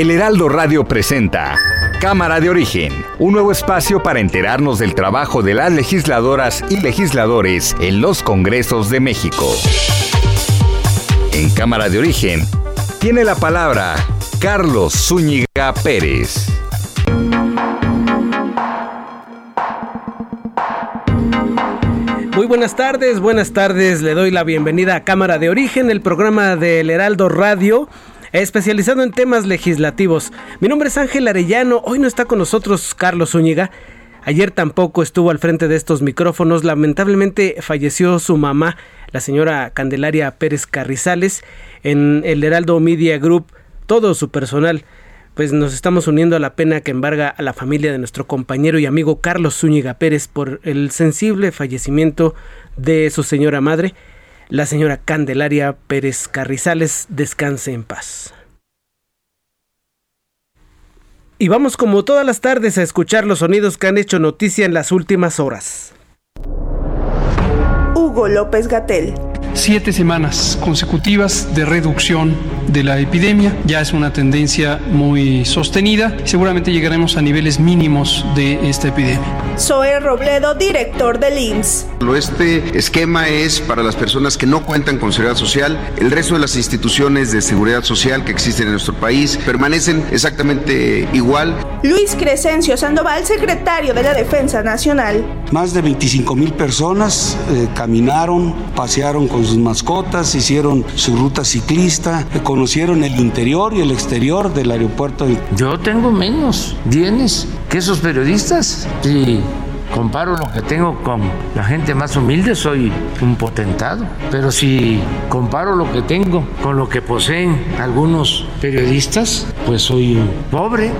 El Heraldo Radio presenta Cámara de Origen, un nuevo espacio para enterarnos del trabajo de las legisladoras y legisladores en los Congresos de México. En Cámara de Origen tiene la palabra Carlos Zúñiga Pérez. Muy buenas tardes, buenas tardes. Le doy la bienvenida a Cámara de Origen, el programa del Heraldo Radio especializado en temas legislativos. Mi nombre es Ángel Arellano, hoy no está con nosotros Carlos Zúñiga. Ayer tampoco estuvo al frente de estos micrófonos, lamentablemente falleció su mamá, la señora Candelaria Pérez Carrizales, en el Heraldo Media Group, todo su personal. Pues nos estamos uniendo a la pena que embarga a la familia de nuestro compañero y amigo Carlos Zúñiga Pérez por el sensible fallecimiento de su señora madre la señora Candelaria Pérez Carrizales descanse en paz. Y vamos como todas las tardes a escuchar los sonidos que han hecho noticia en las últimas horas. Hugo López Gatel siete semanas consecutivas de reducción de la epidemia. Ya es una tendencia muy sostenida. Seguramente llegaremos a niveles mínimos de esta epidemia. Zoe Robledo, director del IMSS. Este esquema es para las personas que no cuentan con seguridad social. El resto de las instituciones de seguridad social que existen en nuestro país permanecen exactamente igual. Luis Crescencio Sandoval, secretario de la Defensa Nacional. Más de 25 mil personas eh, caminaron, pasearon con sus mascotas, hicieron su ruta ciclista, conocieron el interior y el exterior del aeropuerto. Yo tengo menos bienes que esos periodistas y comparo lo que tengo con la gente más humilde, soy un potentado. Pero si comparo lo que tengo con lo que poseen algunos periodistas, pues soy pobre.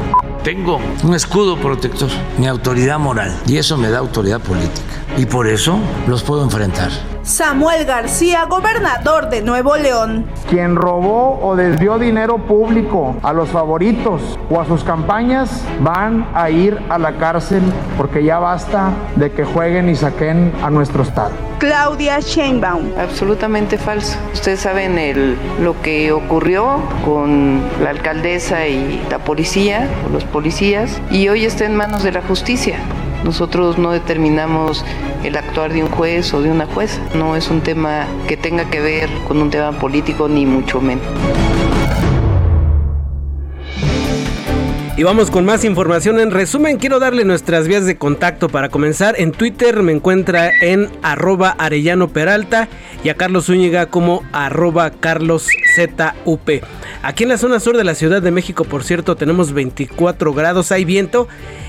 Tengo un escudo protector, mi autoridad moral, y eso me da autoridad política. Y por eso los puedo enfrentar. Samuel García, gobernador de Nuevo León. Quien robó o desvió dinero público a los favoritos o a sus campañas van a ir a la cárcel porque ya basta de que jueguen y saquen a nuestro Estado. Claudia Sheinbaum. Absolutamente falso. Ustedes saben lo que ocurrió con la alcaldesa y la policía, o los policías, y hoy está en manos de la justicia. Nosotros no determinamos el actuar de un juez o de una jueza. No es un tema que tenga que ver con un tema político, ni mucho menos. Y vamos con más información. En resumen, quiero darle nuestras vías de contacto para comenzar. En Twitter me encuentra en arroba Arellano Peralta y a Carlos Zúñiga como arroba Carlos ZUP. Aquí en la zona sur de la Ciudad de México, por cierto, tenemos 24 grados, hay viento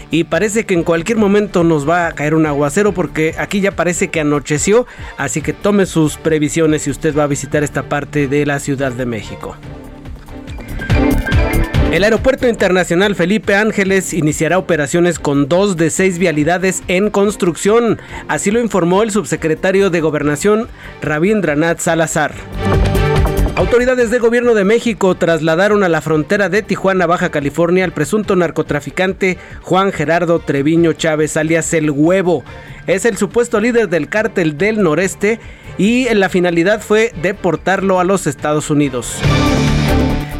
y parece que en cualquier momento nos va a caer un aguacero porque aquí ya parece que anocheció, así que tome sus previsiones si usted va a visitar esta parte de la Ciudad de México. El Aeropuerto Internacional Felipe Ángeles iniciará operaciones con dos de seis vialidades en construcción, así lo informó el subsecretario de Gobernación Rabindranath Salazar. Autoridades del gobierno de México trasladaron a la frontera de Tijuana, Baja California, al presunto narcotraficante Juan Gerardo Treviño Chávez, alias El Huevo. Es el supuesto líder del cártel del noreste y la finalidad fue deportarlo a los Estados Unidos.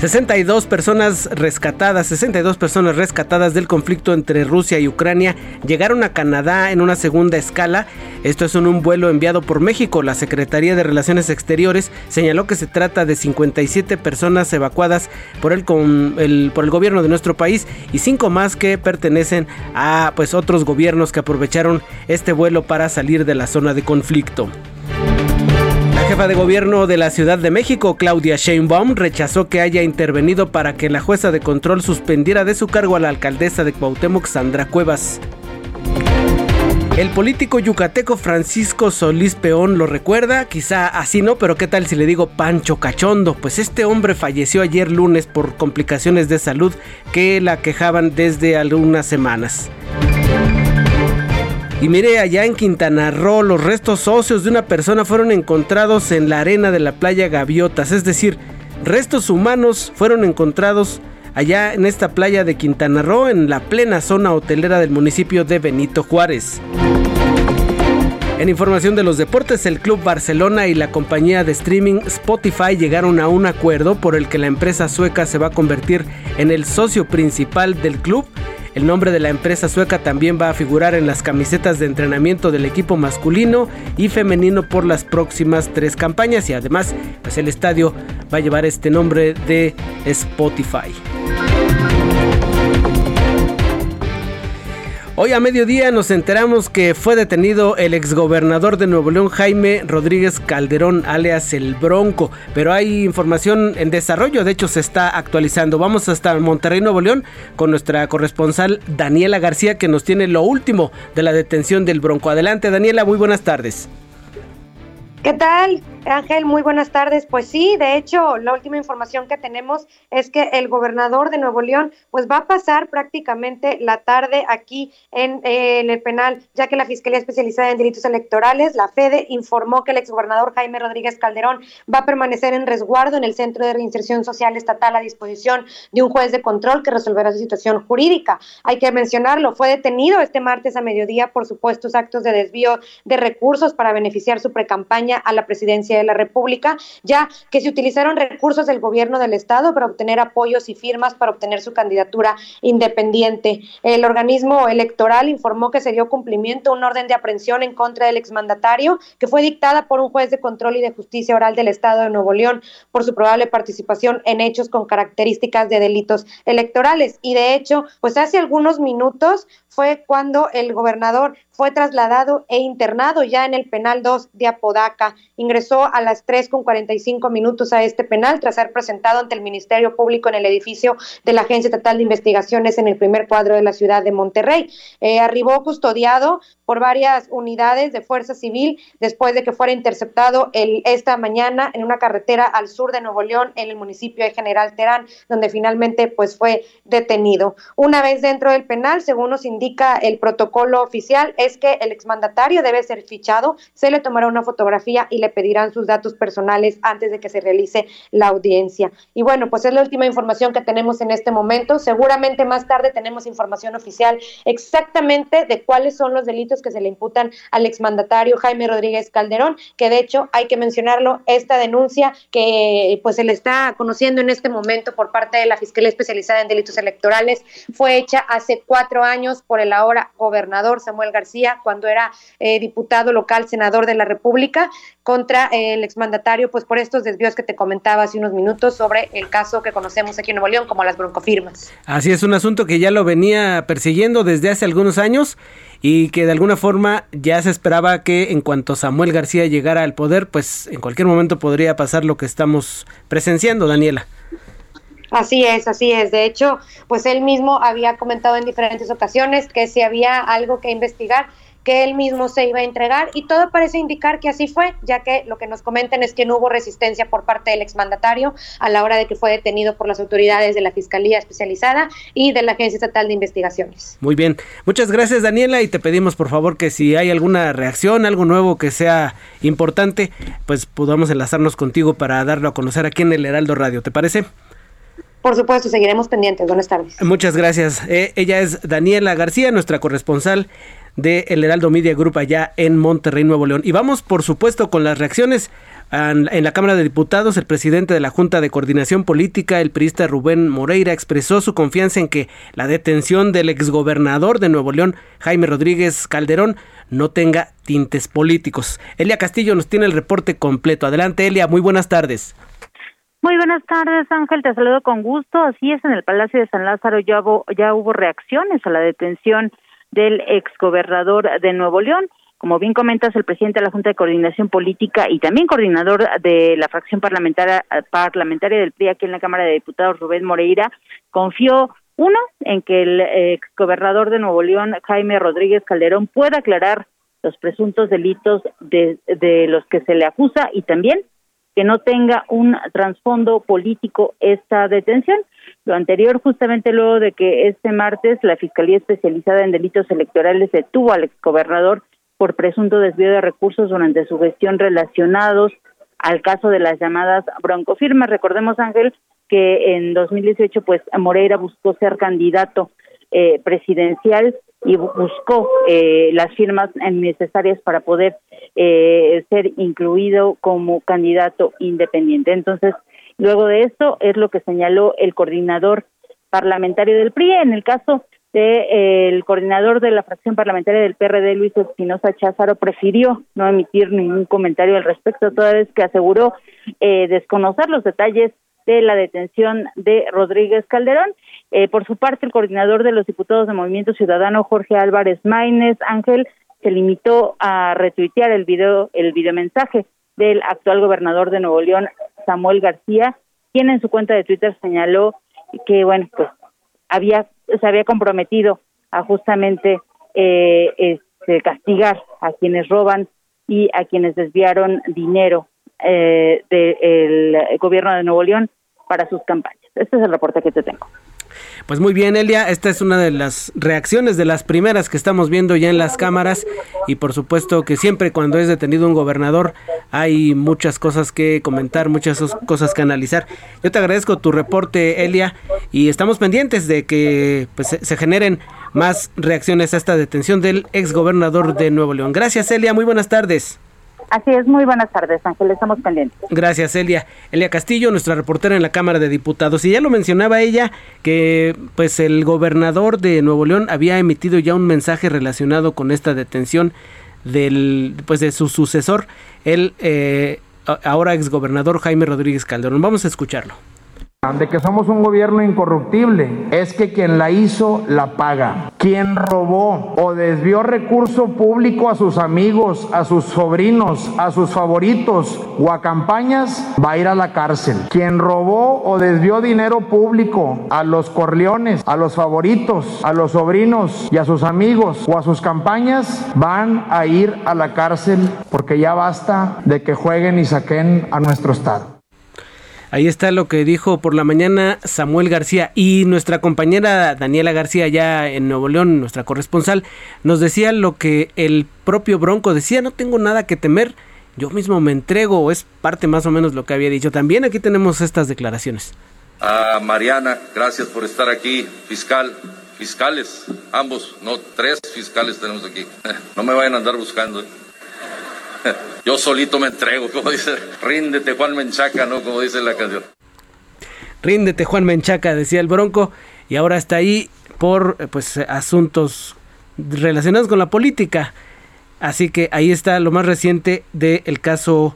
62 personas rescatadas, 62 personas rescatadas del conflicto entre Rusia y Ucrania llegaron a Canadá en una segunda escala. Esto es en un vuelo enviado por México. La Secretaría de Relaciones Exteriores señaló que se trata de 57 personas evacuadas por el, por el gobierno de nuestro país y cinco más que pertenecen a pues otros gobiernos que aprovecharon este vuelo para salir de la zona de conflicto. Jefa de gobierno de la Ciudad de México, Claudia Sheinbaum, rechazó que haya intervenido para que la jueza de control suspendiera de su cargo a la alcaldesa de Cuauhtémoc, Sandra Cuevas. El político yucateco Francisco Solís Peón lo recuerda, quizá así no, pero qué tal si le digo Pancho Cachondo, pues este hombre falleció ayer lunes por complicaciones de salud que la quejaban desde algunas semanas. Y mire, allá en Quintana Roo, los restos óseos de una persona fueron encontrados en la arena de la playa Gaviotas, es decir, restos humanos fueron encontrados allá en esta playa de Quintana Roo, en la plena zona hotelera del municipio de Benito Juárez. En información de los deportes, el Club Barcelona y la compañía de streaming Spotify llegaron a un acuerdo por el que la empresa sueca se va a convertir en el socio principal del club. El nombre de la empresa sueca también va a figurar en las camisetas de entrenamiento del equipo masculino y femenino por las próximas tres campañas y además pues el estadio va a llevar este nombre de Spotify. Hoy a mediodía nos enteramos que fue detenido el exgobernador de Nuevo León, Jaime Rodríguez Calderón, alias El Bronco, pero hay información en desarrollo, de hecho se está actualizando. Vamos hasta Monterrey, Nuevo León, con nuestra corresponsal Daniela García, que nos tiene lo último de la detención del Bronco. Adelante, Daniela, muy buenas tardes. ¿Qué tal? Ángel, muy buenas tardes. Pues sí, de hecho, la última información que tenemos es que el gobernador de Nuevo León pues va a pasar prácticamente la tarde aquí en, el penal, ya que la Fiscalía Especializada en Delitos Electorales, la FEDE, informó que el exgobernador Jaime Rodríguez Calderón va a permanecer en resguardo en el Centro de Reinserción Social Estatal a disposición de un juez de control que resolverá su situación jurídica. Hay que mencionarlo, fue detenido este martes a mediodía por supuestos actos de desvío de recursos para beneficiar su precampaña a la presidencia de la República, ya que se utilizaron recursos del gobierno del Estado para obtener apoyos y firmas para obtener su candidatura independiente. El organismo electoral informó que se dio cumplimiento a un orden de aprehensión en contra del exmandatario que fue dictada por un juez de control y de justicia oral del Estado de Nuevo León por su probable participación en hechos con características de delitos electorales. Y de hecho, pues hace algunos minutos fue cuando el gobernador fue trasladado e internado ya en el penal 2 de Apodaca. Ingresó a las 3 con 45 minutos a este penal tras ser presentado ante el Ministerio Público en el edificio de la Agencia Estatal de Investigaciones en el primer cuadro de la ciudad de Monterrey. Eh, arribó custodiado por varias unidades de Fuerza Civil después de que fuera interceptado esta mañana en una carretera al sur de Nuevo León en el municipio de General Terán, donde finalmente pues fue detenido. Una vez dentro del penal, según nos indica el protocolo oficial, es que el exmandatario debe ser fichado, se le tomará una fotografía y le pedirán sus datos personales antes de que se realice la audiencia. Y bueno, pues es la última información que tenemos en este momento. Seguramente más tarde tenemos información oficial exactamente de cuáles son los delitos que se le imputan al exmandatario Jaime Rodríguez Calderón, que de hecho hay que mencionarlo, esta denuncia que pues se le está conociendo en este momento por parte de la Fiscalía Especializada en Delitos Electorales fue hecha hace cuatro años por el ahora gobernador Samuel García, cuando era eh, diputado local, senador de la República, contra el exmandatario, pues por estos desvíos que te comentaba hace unos minutos sobre el caso que conocemos aquí en Nuevo León como las broncofirmas. Así es, un asunto que ya lo venía persiguiendo desde hace algunos años y que de alguna forma ya se esperaba que en cuanto Samuel García llegara al poder, pues en cualquier momento podría pasar lo que estamos presenciando, Daniela. Así es, así es. De hecho, pues él mismo había comentado en diferentes ocasiones que si había algo que investigar, que él mismo se iba a entregar y todo parece indicar que así fue, ya que lo que nos comentan es que no hubo resistencia por parte del exmandatario a la hora de que fue detenido por las autoridades de la Fiscalía Especializada y de la Agencia Estatal de Investigaciones. Muy bien, muchas gracias Daniela y te pedimos por favor que si hay alguna reacción, algo nuevo que sea importante, pues podamos enlazarnos contigo para darlo a conocer aquí en el Heraldo Radio, ¿te parece? Por supuesto, seguiremos pendientes. Buenas tardes. Muchas gracias. Eh, ella es Daniela García, nuestra corresponsal de El Heraldo Media Group allá en Monterrey, Nuevo León. Y vamos, por supuesto, con las reacciones. En la Cámara de Diputados, el presidente de la Junta de Coordinación Política, el priista Rubén Moreira, expresó su confianza en que la detención del exgobernador de Nuevo León, Jaime Rodríguez Calderón, no tenga tintes políticos. Elia Castillo nos tiene el reporte completo. Adelante, Elia, muy buenas tardes. Muy buenas tardes, Ángel. Te saludo con gusto. Así es, en el Palacio de San Lázaro ya hubo, ya hubo reacciones a la detención del exgobernador de Nuevo León. Como bien comentas, el presidente de la Junta de Coordinación Política y también coordinador de la fracción parlamentaria, parlamentaria del PRI aquí en la Cámara de Diputados, Rubén Moreira, confió Uno, en que el exgobernador de Nuevo León, Jaime Rodríguez Calderón, pueda aclarar los presuntos delitos de, de los que se le acusa y también que no tenga un trasfondo político esta detención. Lo anterior justamente luego de que este martes la Fiscalía Especializada en Delitos Electorales detuvo al exgobernador por presunto desvío de recursos durante su gestión relacionados al caso de las llamadas broncofirmas. Recordemos, Ángel, que en 2018 pues Moreira buscó ser candidato eh, presidencial y buscó eh, las firmas necesarias para poder eh, ser incluido como candidato independiente. Entonces, luego de esto es lo que señaló el coordinador parlamentario del PRI. En el caso del el coordinador de la fracción parlamentaria del PRD, Luis Espinosa Cházaro, prefirió no emitir ningún comentario al respecto, toda vez que aseguró eh, desconocer los detalles de la detención de Rodríguez Calderón. Eh, por su parte, el coordinador de los diputados de Movimiento Ciudadano, Jorge Álvarez Maínez Ángel, se limitó a retuitear el video, el videomensaje del actual gobernador de Nuevo León, Samuel García, quien en su cuenta de Twitter señaló que, bueno, pues había, se había comprometido a justamente eh, este, castigar a quienes roban y a quienes desviaron dinero eh, del gobierno de Nuevo León para sus campañas. Este es el reporte que te tengo. Pues muy bien, Elia, esta es una de las reacciones de las primeras que estamos viendo ya en las cámaras y por supuesto que siempre cuando es detenido un gobernador hay muchas cosas que comentar, muchas cosas que analizar. Yo te agradezco tu reporte, Elia, y estamos pendientes de que pues, se generen más reacciones a esta detención del exgobernador de Nuevo León. Gracias, Elia, muy buenas tardes. Así es, muy buenas tardes, Ángel, estamos pendientes. Gracias, Elia. Elia Castillo, nuestra reportera en la Cámara de Diputados. Y ya lo mencionaba ella, que pues el gobernador de Nuevo León había emitido ya un mensaje relacionado con esta detención del pues de su sucesor, el eh, ahora exgobernador Jaime Rodríguez Calderón. Vamos a escucharlo de que somos un gobierno incorruptible es que quien la hizo la paga. Quien robó o desvió recurso público a sus amigos, a sus sobrinos, a sus favoritos o a campañas va a ir a la cárcel. Quien robó o desvió dinero público a los corleones, a los favoritos, a los sobrinos y a sus amigos o a sus campañas van a ir a la cárcel porque ya basta de que jueguen y saquen a nuestro Estado. Ahí está lo que dijo por la mañana Samuel García y nuestra compañera Daniela García ya en Nuevo León, nuestra corresponsal, nos decía lo que el propio Bronco decía, no tengo nada que temer, yo mismo me entrego, es parte más o menos lo que había dicho. También aquí tenemos estas declaraciones. A Mariana, gracias por estar aquí, fiscal, fiscales, ambos, no, tres fiscales tenemos aquí. No me vayan a andar buscando. ¿eh? Yo solito me entrego, como dice, ríndete Juan Menchaca, ¿no? Como dice la canción. Ríndete Juan Menchaca, decía el Bronco, y ahora está ahí por eh, pues asuntos relacionados con la política. Así que ahí está lo más reciente del caso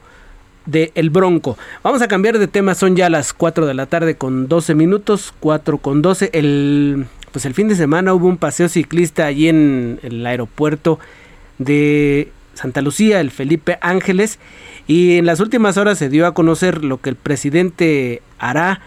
de El Bronco. Vamos a cambiar de tema, son ya las 4 de la tarde con 12 minutos, 4 con 12. El, pues el fin de semana hubo un paseo ciclista allí en el aeropuerto de Santa Lucía, el Felipe Ángeles, y en las últimas horas se dio a conocer lo que el presidente hará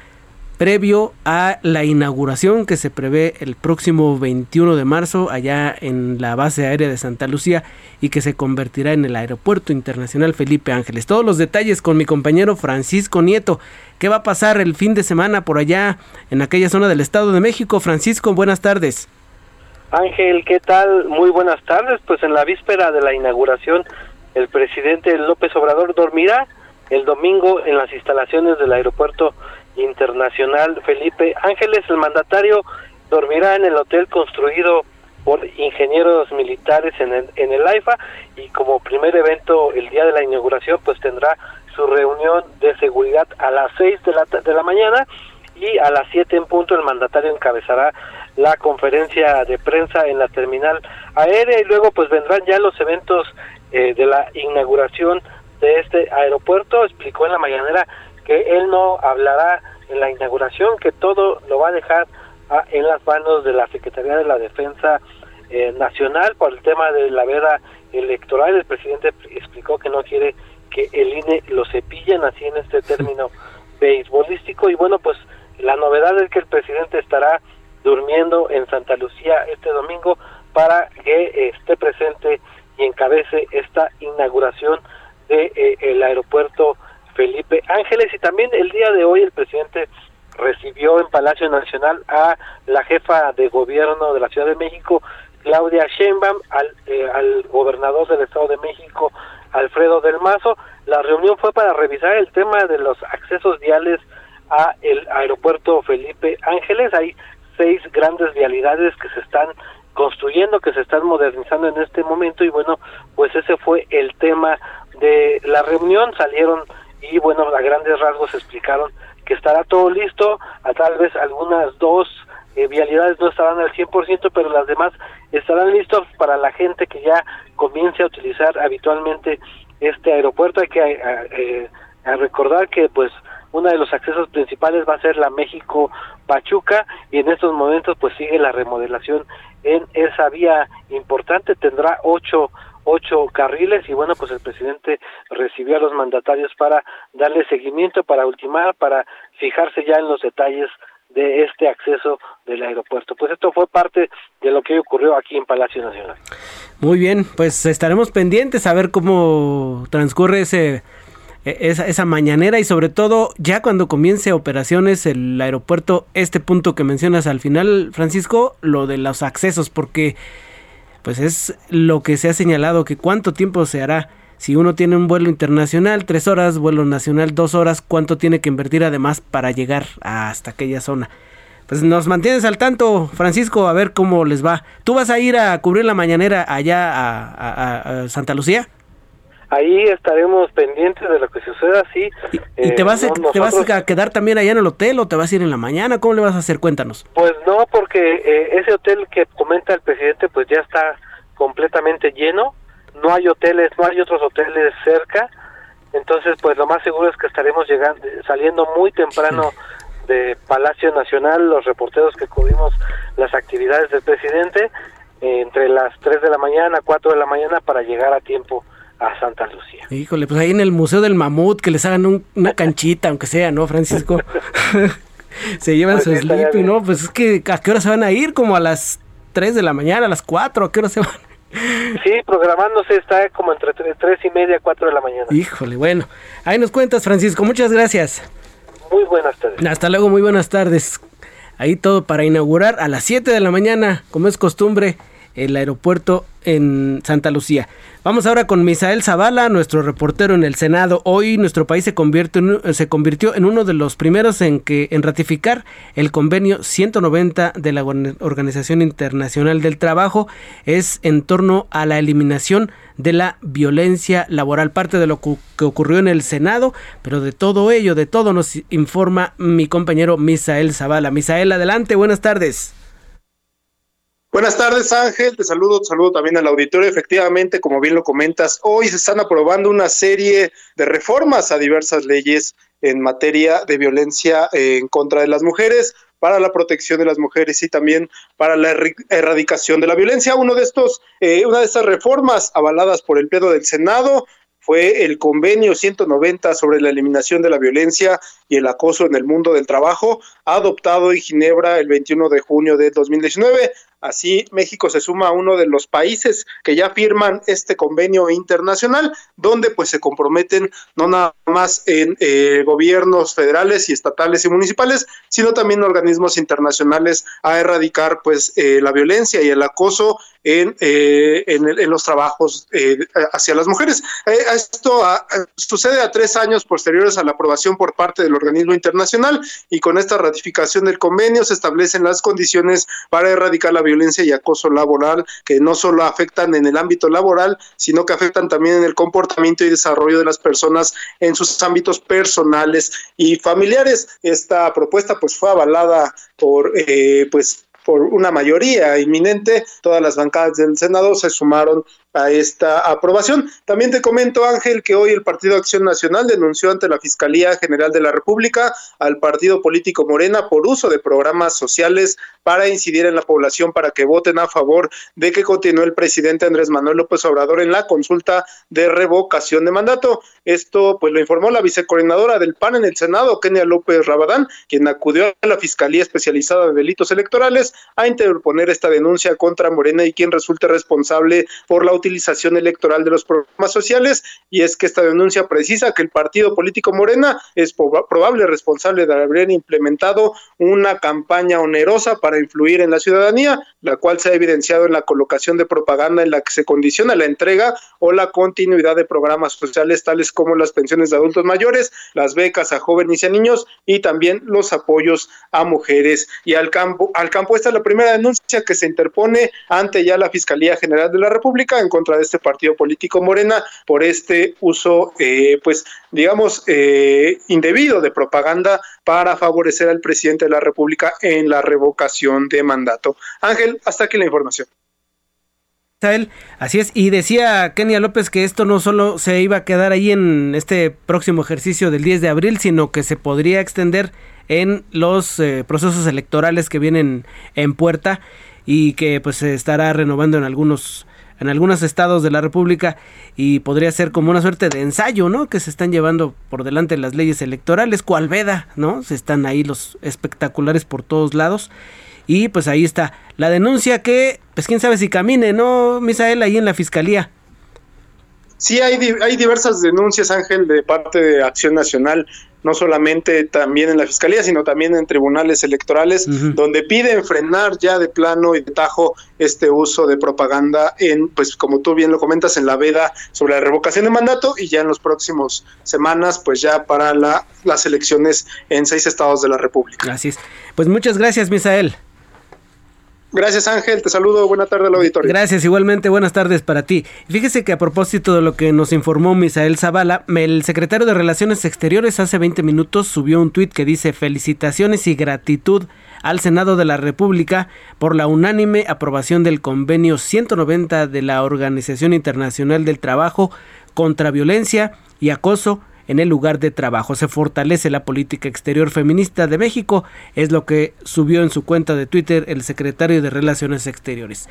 previo a la inauguración que se prevé el próximo 21 de marzo allá en la base aérea de Santa Lucía y que se convertirá en el Aeropuerto Internacional Felipe Ángeles. Todos los detalles con mi compañero Francisco Nieto. ¿Qué va a pasar el fin de semana por allá en aquella zona del Estado de México? Francisco, buenas tardes. Ángel, ¿qué tal? Muy buenas tardes. Pues en la víspera de la inauguración, el presidente López Obrador dormirá el domingo en las instalaciones del Aeropuerto Internacional Felipe Ángeles. El mandatario dormirá en el hotel construido por ingenieros militares en el, en el AIFA y como primer evento el día de la inauguración pues tendrá su reunión de seguridad a las 6 de la, de la mañana y a las 7 en punto el mandatario encabezará la conferencia de prensa en la terminal aérea y luego pues vendrán ya los eventos eh, de la inauguración de este aeropuerto. Explicó en la mañanera que él no hablará en la inauguración, que todo lo va a dejar ah, en las manos de la Secretaría de la Defensa eh, Nacional por el tema de la veda electoral. El presidente explicó que no quiere que el INE lo cepillen así en este término beisbolístico y bueno pues la novedad es que el presidente estará durmiendo en Santa Lucía este domingo para que esté presente y encabece esta inauguración del de, el aeropuerto Felipe Ángeles y también el día de hoy el presidente recibió en Palacio Nacional a la jefa de gobierno de la Ciudad de México, Claudia Sheinbaum, al, eh, al gobernador del Estado de México, Alfredo del Mazo. La reunión fue para revisar el tema de los accesos viales a el aeropuerto Felipe Ángeles. Hay seis grandes vialidades que se están construyendo, que se están modernizando en este momento y bueno, pues ese fue el tema de la reunión. Salieron y bueno, a grandes rasgos explicaron que estará todo listo, a tal vez algunas dos eh, vialidades no estarán al 100%, pero las demás estarán listos para la gente que ya comience a utilizar habitualmente este aeropuerto. Hay que eh, recordar que pues uno de los accesos principales va a ser la México Pachuca y en estos momentos pues sigue la remodelación en esa vía importante tendrá ocho ocho carriles y bueno pues el presidente recibió a los mandatarios para darle seguimiento para ultimar para fijarse ya en los detalles de este acceso del aeropuerto. Pues esto fue parte de lo que ocurrió aquí en Palacio Nacional. Muy bien, pues estaremos pendientes a ver cómo transcurre ese esa, esa mañanera y sobre todo ya cuando comience operaciones el aeropuerto, este punto que mencionas al final, Francisco, lo de los accesos, porque pues es lo que se ha señalado que cuánto tiempo se hará si uno tiene un vuelo internacional, tres horas, vuelo nacional, dos horas, ¿cuánto tiene que invertir además para llegar hasta aquella zona? Pues nos mantienes al tanto, Francisco, a ver cómo les va. ¿Tú vas a ir a cubrir la mañanera allá a, Santa Lucía? Ahí estaremos pendientes de lo que suceda, sí. ¿Y, te, vas, a, te vas a quedar también allá en el hotel o te vas a ir en la mañana? ¿Cómo le vas a hacer? Cuéntanos. Pues no, porque eh, ese hotel que comenta el presidente pues ya está completamente lleno no hay hoteles, no hay otros hoteles cerca, entonces pues lo más seguro es que estaremos llegando, saliendo muy temprano de Palacio Nacional, los reporteros que cubrimos las actividades del presidente, entre las 3 de la mañana, 4 de la mañana para llegar a tiempo a Santa Lucía. Híjole, pues ahí en el Museo del Mamut, que les hagan una canchita, aunque sea, ¿no, Francisco? se llevan pues su sleeping, ¿no? Pues es que ¿a qué hora se van a ir? Como a las 3 de la mañana, a las 4, ¿a qué hora se van? Sí, programándose está como entre tres y media, cuatro de la mañana. Híjole, bueno. Ahí nos cuentas, Francisco. Muchas gracias. Muy buenas tardes. Hasta luego, muy buenas tardes. Ahí todo para inaugurar a las 7 de la mañana, como es costumbre, el aeropuerto en Santa Lucía. Vamos ahora con Misael Zavala, nuestro reportero en el Senado. Hoy nuestro país se, convierte en, se convirtió en uno de los primeros en, que, en ratificar el convenio 190 de la Organización Internacional del Trabajo. Es en torno a la eliminación de la violencia laboral, parte de lo que ocurrió en el Senado, pero de todo ello, de todo nos informa mi compañero Misael Zavala. Misael, adelante, buenas tardes. Buenas tardes Ángel, te saludo, te saludo también al auditorio. Efectivamente, como bien lo comentas, hoy se están aprobando una serie de reformas a diversas leyes en materia de violencia en contra de las mujeres, para la protección de las mujeres y también para la erradicación de la violencia. Uno de estos, eh, una de estas reformas avaladas por el Pleno del Senado fue el convenio 190 sobre la eliminación de la violencia y el acoso en el mundo del trabajo, adoptado en Ginebra el 21 de junio de 2019. Así, México se suma a uno de los países que ya firman este convenio internacional, donde pues se comprometen no nada más en eh, gobiernos federales y estatales y municipales, sino también organismos internacionales a erradicar pues eh, la violencia y el acoso en, eh, en, los trabajos hacia las mujeres. esto sucede a tres años posteriores a la aprobación por parte del organismo internacional y con esta ratificación del convenio se establecen las condiciones para erradicar la violencia y acoso laboral que no solo afectan en el ámbito laboral, sino que afectan también en el comportamiento y desarrollo de las personas en sus ámbitos personales y familiares. Esta propuesta pues fue avalada por eh, pues por una mayoría inminente, todas las bancadas del Senado se sumaron a esta aprobación. También te comento, Ángel, que hoy el Partido Acción Nacional denunció ante la Fiscalía General de la República al partido político Morena por uso de programas sociales para incidir en la población para que voten a favor de que continúe el presidente Andrés Manuel López Obrador en la consulta de revocación de mandato. Esto pues lo informó la vicecoordinadora del PAN en el Senado, Kenia López Rabadán, quien acudió a la Fiscalía Especializada de Delitos Electorales a interponer esta denuncia contra Morena y quien resulte responsable por la utilización electoral de los programas sociales. Y es que esta denuncia precisa que el partido político Morena es probable responsable de haber implementado una campaña onerosa para influir en la ciudadanía, la cual se ha evidenciado en la colocación de propaganda en la que se condiciona la entrega o la continuidad de programas sociales tales como las pensiones de adultos mayores, las becas a jóvenes y a niños y también los apoyos a mujeres y al campo. Al campo esta es la primera denuncia que se interpone ante ya la Fiscalía General de la República en contra de este partido político Morena por este uso, eh, pues digamos, eh, indebido de propaganda para favorecer al presidente de la República en la revocación de mandato. Ángel, hasta aquí la información. Así es, y decía Kenia López que esto no solo se iba a quedar ahí en este próximo ejercicio del 10 de abril, sino que se podría extender en los eh, procesos electorales que vienen en puerta y que pues se estará renovando en algunos en algunos estados de la República y podría ser como una suerte de ensayo, ¿no? Que se están llevando por delante las leyes electorales, cual veda, ¿no? Se están ahí los espectaculares por todos lados y pues ahí está la denuncia que, pues quién sabe si camine, ¿no, Misael, ahí en la fiscalía? Sí, hay, hay diversas denuncias, Ángel, de parte de Acción Nacional, no solamente también en la Fiscalía, sino también en tribunales electorales, donde piden frenar ya de plano y de tajo este uso de propaganda en, pues como tú bien lo comentas, en la veda sobre la revocación de mandato y ya en los próximos semanas, pues ya para la, las elecciones en seis estados de la República. Gracias. Pues muchas gracias, Misael. Gracias Ángel, te saludo, buena tarde al auditorio. Gracias, igualmente buenas tardes para ti. Fíjese que a propósito de lo que nos informó Misael Zavala, el secretario de Relaciones Exteriores hace 20 minutos subió un tuit que dice felicitaciones y gratitud al Senado de la República por la unánime aprobación del convenio 190 de la Organización Internacional del Trabajo contra violencia y acoso en el lugar de trabajo. Se fortalece la política exterior feminista de México, es lo que subió en su cuenta de Twitter el secretario de Relaciones Exteriores.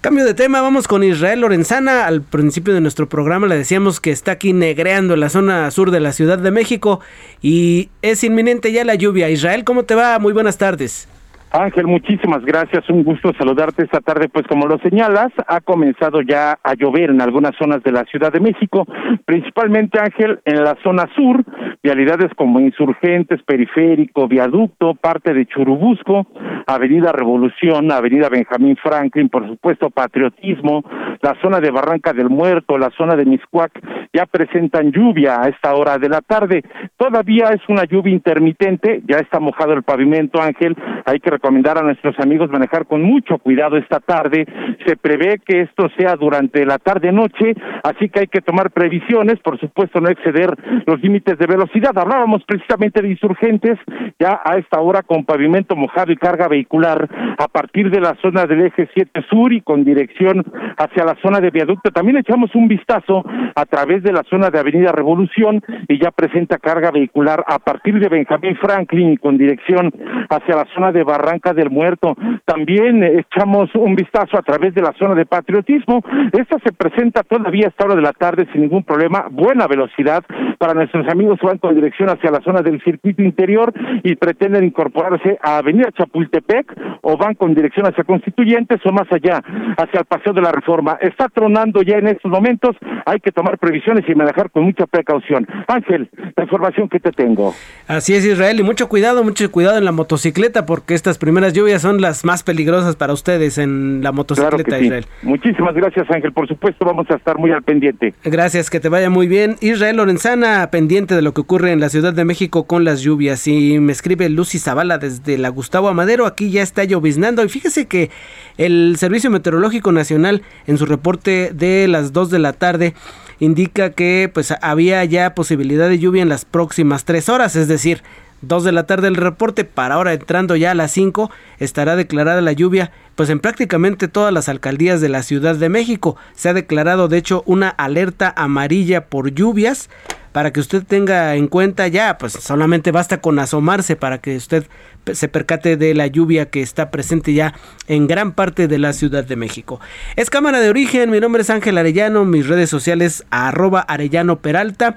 Cambio de tema, vamos con Israel Lorenzana. Al principio de nuestro programa le decíamos que está aquí negreando en la zona sur de la Ciudad de México y es inminente ya la lluvia. Israel, ¿cómo te va? Muy buenas tardes. Ángel, muchísimas gracias. Un gusto saludarte esta tarde. Pues como lo señalas, ha comenzado ya a llover en algunas zonas de la Ciudad de México, principalmente Ángel en la zona sur, vialidades como Insurgentes, Periférico, Viaducto, parte de Churubusco, Avenida Revolución, Avenida Benjamín Franklin, por supuesto Patriotismo, la zona de Barranca del Muerto, la zona de Miscuac, ya presentan lluvia a esta hora de la tarde. Todavía es una lluvia intermitente, ya está mojado el pavimento, Ángel. Hay que recomendar a nuestros amigos manejar con mucho cuidado esta tarde. Se prevé que esto sea durante la tarde-noche, así que hay que tomar previsiones, por supuesto no exceder los límites de velocidad. Hablábamos precisamente de insurgentes, ya a esta hora con pavimento mojado y carga vehicular a partir de la zona del eje 7 sur y con dirección hacia la zona de viaducto. También echamos un vistazo a través de la zona de Avenida Revolución y ya presenta carga vehicular a partir de Benjamín Franklin y con dirección hacia la zona de Barra Del Muerto. También echamos un vistazo a través de la zona de patriotismo. Esta se presenta todavía a esta hora de la tarde sin ningún problema. Buena velocidad para nuestros amigos que van con dirección hacia la zona del circuito interior y pretenden incorporarse a Avenida Chapultepec o van con dirección hacia Constituyentes o más allá, hacia el Paseo de la Reforma. Está tronando ya en estos momentos. Hay que tomar previsiones y manejar con mucha precaución. Ángel, la información que te tengo. Así es, Israel, y mucho cuidado, mucho cuidado en la motocicleta porque estas primeras lluvias son las más peligrosas para ustedes en la motocicleta, Israel. Muchísimas gracias, Ángel. Por supuesto, vamos a estar muy al pendiente. Gracias, que te vaya muy bien. Israel Lorenzana, pendiente de lo que ocurre en la Ciudad de México con las lluvias. Y me escribe Lucy Zavala desde la Gustavo Amadero. Aquí ya está lloviznando. Y fíjese que el Servicio Meteorológico Nacional, en su reporte de las 2 de la tarde, indica que pues había ya posibilidad de lluvia en las próximas tres horas, es decir, 2 de la tarde el reporte, para ahora entrando ya a las 5 estará declarada la lluvia pues en prácticamente todas las alcaldías de la Ciudad de México. Se ha declarado de hecho una alerta amarilla por lluvias. Para que usted tenga en cuenta ya, pues solamente basta con asomarse para que usted se percate de la lluvia que está presente ya en gran parte de la Ciudad de México. Es Cámara de Origen, mi nombre es Ángel Arellano, mis redes sociales arroba Arellano Peralta,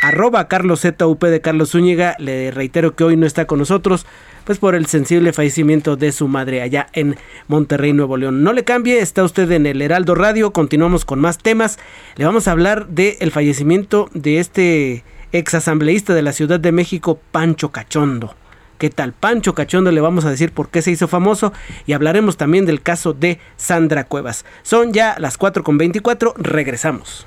arroba Carlos ZUP de Carlos Zúñiga, le reitero que hoy no está con nosotros, pues por el sensible fallecimiento de su madre allá en Monterrey, Nuevo León. No le cambie, está usted en el Heraldo Radio, continuamos con más temas. Le vamos a hablar del fallecimiento de este ex asambleísta de la Ciudad de México, Pancho Cachondo. ¿Qué tal? Pancho Cachondo le vamos a decir por qué se hizo famoso y hablaremos también del caso de Sandra Cuevas. Son ya las 4.24, regresamos.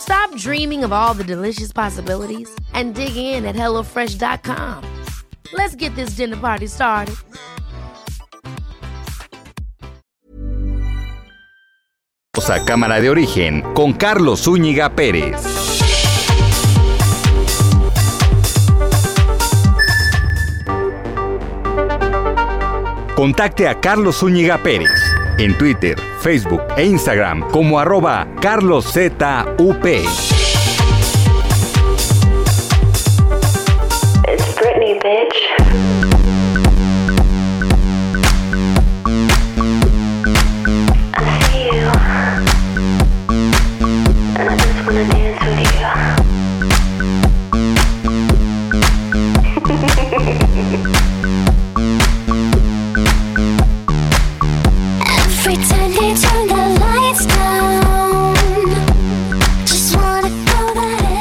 Stop dreaming of all the delicious possibilities and dig in at HelloFresh.com. Let's get this dinner party started. A Cámara de Origen con Carlos Zúñiga Pérez. Contacte a Carlos Zúñiga Pérez en Twitter, Facebook e Instagram como arroba carloszup. It's Britney.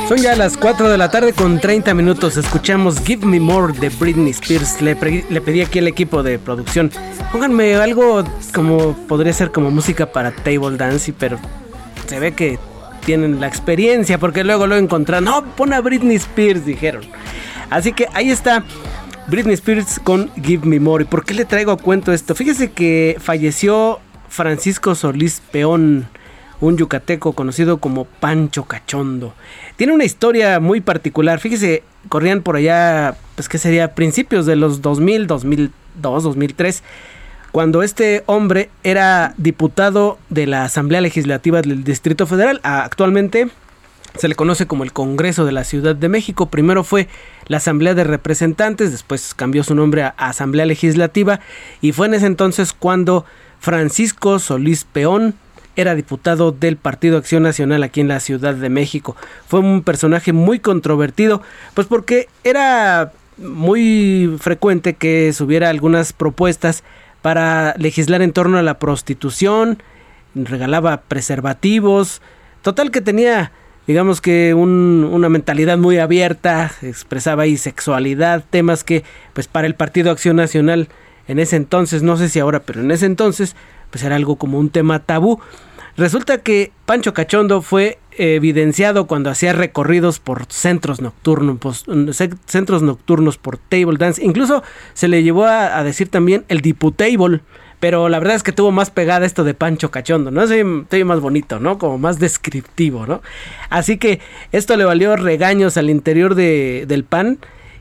Son ya las 4 de la tarde con 30 minutos. Escuchamos Give Me More de Britney Spears. Le, pedí aquí al equipo de producción. Pónganme algo como podría ser como música para table dance, pero se ve que tienen la experiencia porque luego lo encontraron. No, pon a Britney Spears, dijeron. Así que ahí está Britney Spears con Give Me More. ¿Y por qué le traigo a cuento esto? Fíjese que falleció Francisco Solís Peón, un yucateco conocido como Pancho Cachondo. Tiene una historia muy particular. Fíjese, corrían por allá, pues que sería principios de los 2000, 2002, 2003, cuando este hombre era diputado de la Asamblea Legislativa del Distrito Federal. Actualmente se le conoce como el Congreso de la Ciudad de México. Primero fue la Asamblea de Representantes, después cambió su nombre a Asamblea Legislativa y fue en ese entonces cuando Francisco Solís Peón era diputado del Partido Acción Nacional aquí en la Ciudad de México. Fue un personaje muy controvertido, pues porque era muy frecuente que subiera algunas propuestas para legislar en torno a la prostitución, regalaba preservativos, total que tenía digamos que un- una mentalidad muy abierta, expresaba ahí sexualidad, temas que pues para el Partido Acción Nacional en ese entonces, no sé si ahora, pero en ese entonces pues era algo como un tema tabú. Resulta que Pancho Cachondo fue evidenciado cuando hacía recorridos por centros nocturnos, ce- centros nocturnos por table dance. Incluso se le llevó a, decir también el diputable. Pero la verdad es que tuvo más pegada esto de Pancho Cachondo, ¿no? Se oye más bonito, ¿no? Como más descriptivo, ¿no? Así que esto le valió regaños al interior de- del PAN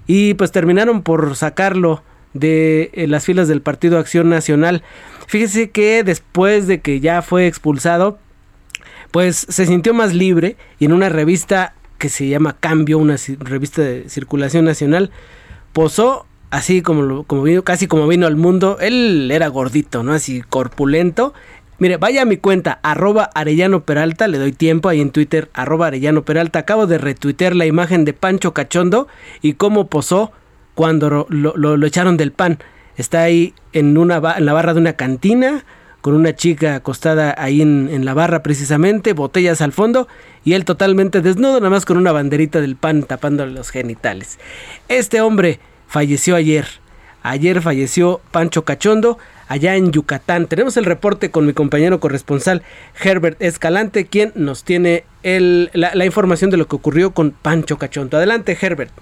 y pues terminaron por sacarlo de eh, las filas del Partido Acción Nacional. Fíjese que después de que ya fue expulsado, pues se sintió más libre y en una revista que se llama Cambio, una revista de circulación nacional, posó así como, como vino, casi como vino al mundo. Él era gordito, ¿no? Así corpulento. Mire, vaya a mi cuenta, arroba Arellano Peralta, le doy tiempo ahí en Twitter, arroba Arellano Peralta. Acabo de retuitear la imagen de Pancho Cachondo y cómo posó cuando lo echaron del pan. Está ahí en, una, en la barra de una cantina, con una chica acostada ahí en, en la barra precisamente, botellas al fondo, y él totalmente desnudo, nada más con una banderita del pan tapándole los genitales. Este hombre falleció ayer. Ayer falleció Pancho Cachondo allá en Yucatán. Tenemos el reporte con mi compañero corresponsal Herbert Escalante, quien nos tiene el- la, la información de lo que ocurrió con Pancho Cachondo. Adelante, Herbert.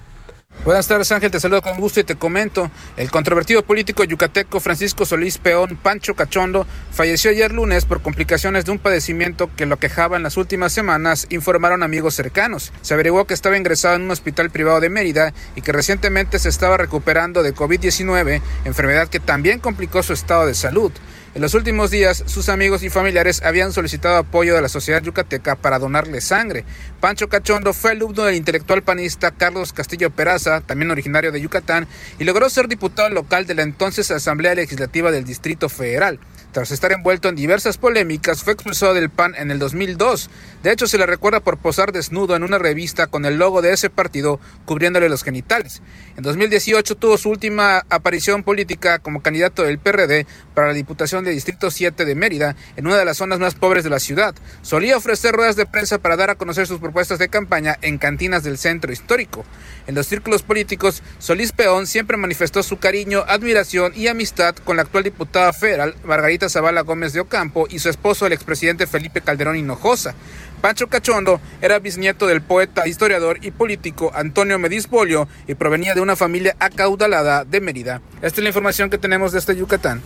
Buenas tardes Ángel, te saludo con gusto y te comento. El controvertido político yucateco Francisco Solís Peón Pancho Cachondo falleció ayer lunes por complicaciones de un padecimiento que lo aquejaba en las últimas semanas, informaron amigos cercanos. Se averiguó que estaba ingresado en un hospital privado de Mérida y que recientemente se estaba recuperando de COVID-19, enfermedad que también complicó su estado de salud. En los últimos días, sus amigos y familiares habían solicitado apoyo de la sociedad yucateca para donarle sangre. Pancho Cachondo fue alumno del intelectual panista Carlos Castillo Peraza, también originario de Yucatán, y logró ser diputado local de la entonces Asamblea Legislativa del Distrito Federal. Tras estar envuelto en diversas polémicas, fue expulsado del PAN en el 2002. De hecho, se le recuerda por posar desnudo en una revista con el logo de ese partido cubriéndole los genitales. En 2018 tuvo su última aparición política como candidato del PRD para la Diputación de Distrito 7 de Mérida, en una de las zonas más pobres de la ciudad. Solía ofrecer ruedas de prensa para dar a conocer sus propuestas de campaña en cantinas del centro histórico. En los círculos políticos, Solís Peón siempre manifestó su cariño, admiración y amistad con la actual diputada federal Margarita Zavala Gómez de Ocampo y su esposo el expresidente Felipe Calderón Hinojosa. Pancho Cachondo era bisnieto del poeta, historiador y político Antonio Mediz Bolio y provenía de una familia acaudalada de Mérida. Esta es la información que tenemos desde Yucatán.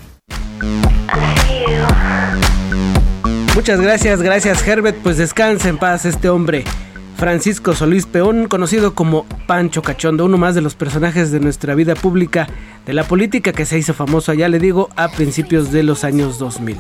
Muchas gracias, gracias Herbert. Pues descansa en paz este hombre. Francisco Solís Peón, conocido como Pancho Cachondo, uno más de los personajes de nuestra vida pública, de la política que se hizo famoso, ya le digo, a principios de los años 2000.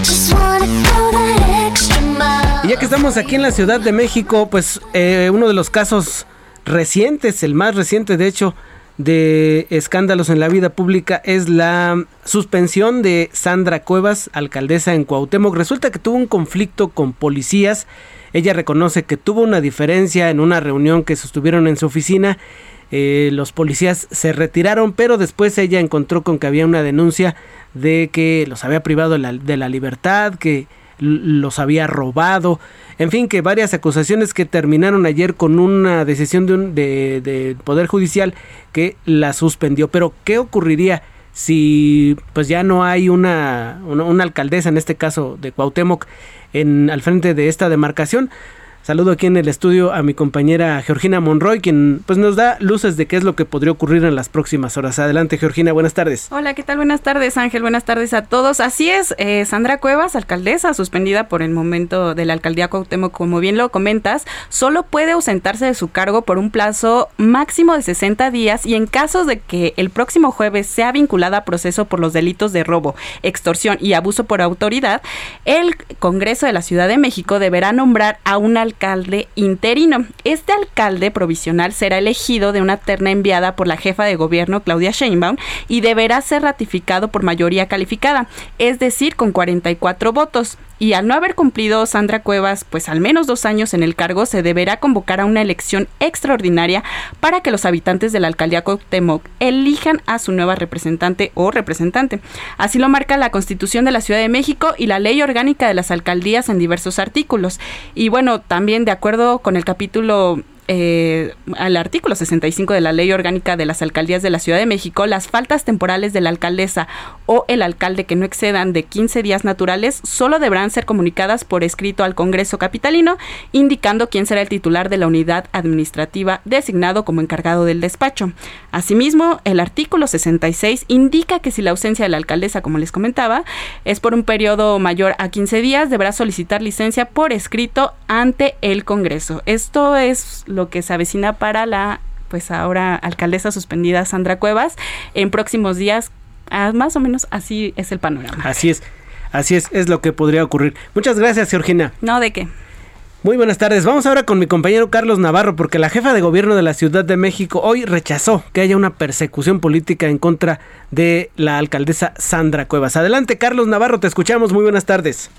Just wanna go that extra mile. Y ya que estamos aquí en la Ciudad de México, pues eh, uno de los casos recientes, el más reciente de hecho, de escándalos en la vida pública es la suspensión de Sandra Cuevas, alcaldesa en Cuauhtémoc. Resulta que tuvo un conflicto con policías. Ella reconoce que tuvo una diferencia en una reunión que sostuvieron en su oficina. Eh, los policías se retiraron, pero después ella encontró con que había una denuncia de que los había privado de la, de la libertad, que los había robado, en fin, que varias acusaciones que terminaron ayer con una decisión de, un, de, de Poder Judicial que la suspendió. Pero, ¿qué ocurriría si pues ya no hay una, una, una alcaldesa, en este caso de Cuauhtémoc, en, al frente de esta demarcación? Saludo aquí en el estudio a mi compañera Georgina Monroy, quien pues nos da luces de qué es lo que podría ocurrir en las próximas horas. Adelante, Georgina, buenas tardes. Hola, ¿qué tal? Buenas tardes, Ángel. Buenas tardes a todos. Así es, eh, Sandra Cuevas, alcaldesa, suspendida por el momento de la alcaldía Cuauhtémoc, como bien lo comentas, solo puede ausentarse de su cargo por un plazo máximo de 60 días y en casos de que el próximo jueves sea vinculada a proceso por los delitos de robo, extorsión y abuso por autoridad, el Congreso de la Ciudad de México deberá nombrar a un alcalde interino. Este alcalde provisional será elegido de una terna enviada por la jefa de gobierno Claudia Sheinbaum y deberá ser ratificado por mayoría calificada, es decir, con 44 votos. Y al no haber cumplido Sandra Cuevas, pues al menos dos años en el cargo, se deberá convocar a una elección extraordinaria para que los habitantes de la alcaldía Cuauhtémoc elijan a su nueva representante o representante. Así lo marca la Constitución de la Ciudad de México y la Ley Orgánica de las Alcaldías en diversos artículos. Y bueno, también de acuerdo con el capítulo eh, al artículo 65 de la Ley Orgánica de las Alcaldías de la Ciudad de México, las faltas temporales de la alcaldesa o el alcalde que no excedan de 15 días naturales solo deberán ser comunicadas por escrito al Congreso Capitalino, indicando quién será el titular de la unidad administrativa designado como encargado del despacho. Asimismo, el artículo 66 indica que si la ausencia de la alcaldesa, como les comentaba, es por un periodo mayor a 15 días, deberá solicitar licencia por escrito ante el Congreso. Esto es lo que se avecina para la pues ahora alcaldesa suspendida Sandra Cuevas en próximos días. Ah, más o menos así es el panorama. Así es, así es, es lo que podría ocurrir. Muchas gracias, Georgina. No, de qué. Muy buenas tardes. Vamos ahora con mi compañero Carlos Navarro, porque la jefa de gobierno de la Ciudad de México hoy rechazó que haya una persecución política en contra de la alcaldesa Sandra Cuevas. Adelante, Carlos Navarro, te escuchamos. Muy buenas tardes.